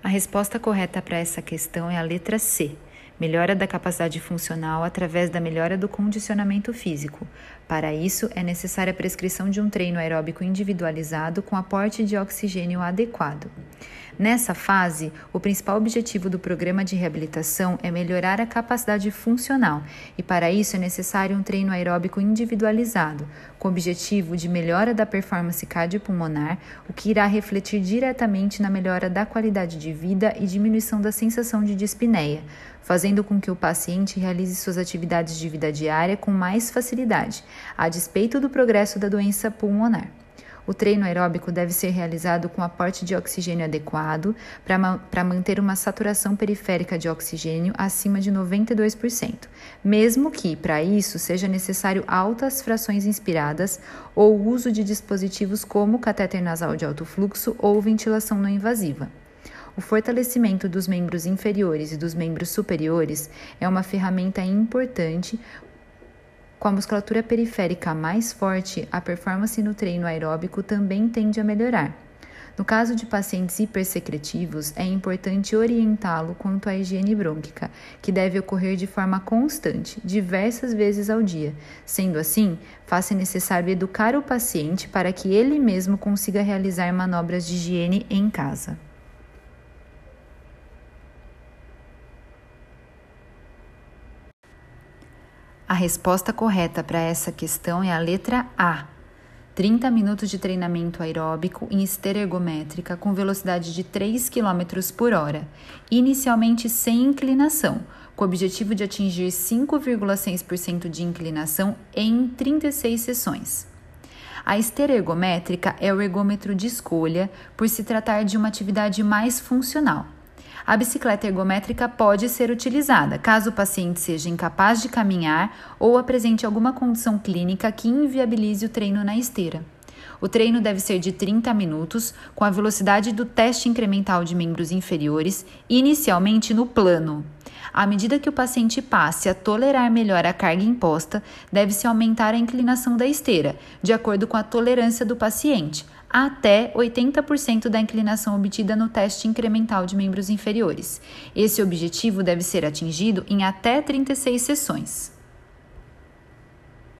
A resposta correta para essa questão é a letra C. Melhora da capacidade funcional através da melhora do condicionamento físico. Para isso, é necessária a prescrição de um treino aeróbico individualizado com aporte de oxigênio adequado. Nessa fase, o principal objetivo do programa de reabilitação é melhorar a capacidade funcional, e para isso é necessário um treino aeróbico individualizado, com o objetivo de melhora da performance cardiopulmonar, o que irá refletir diretamente na melhora da qualidade de vida e diminuição da sensação de dispneia, fazendo com que o paciente realize suas atividades de vida diária com mais facilidade, a despeito do progresso da doença pulmonar. O treino aeróbico deve ser realizado com aporte de oxigênio adequado para manter uma saturação periférica de oxigênio acima de 92%, mesmo que, para isso, seja necessário altas frações inspiradas ou uso de dispositivos como catéter nasal de alto fluxo ou ventilação não invasiva. O fortalecimento dos membros inferiores e dos membros superiores é uma ferramenta importante com a musculatura periférica mais forte, a performance no treino aeróbico também tende a melhorar. No caso de pacientes hipersecretivos, é importante orientá-lo quanto à higiene brônquica, que deve ocorrer de forma constante, diversas vezes ao dia. Sendo assim, faz-se necessário educar o paciente para que ele mesmo consiga realizar manobras de higiene em casa. A resposta correta para essa questão é a letra A. 30 minutos de treinamento aeróbico em esteira ergométrica com velocidade de 3 km por hora, inicialmente sem inclinação, com o objetivo de atingir 5,6% de inclinação em 36 sessões. A esteira ergométrica é o ergômetro de escolha por se tratar de uma atividade mais funcional a bicicleta ergométrica pode ser utilizada caso o paciente seja incapaz de caminhar ou apresente alguma condição clínica que inviabilize o treino na esteira. O treino deve ser de 30 minutos, com a velocidade do teste incremental de membros inferiores, inicialmente no plano. À medida que o paciente passe a tolerar melhor a carga imposta, deve-se aumentar a inclinação da esteira, de acordo com a tolerância do paciente, até 80% da inclinação obtida no teste incremental de membros inferiores. Esse objetivo deve ser atingido em até 36 sessões.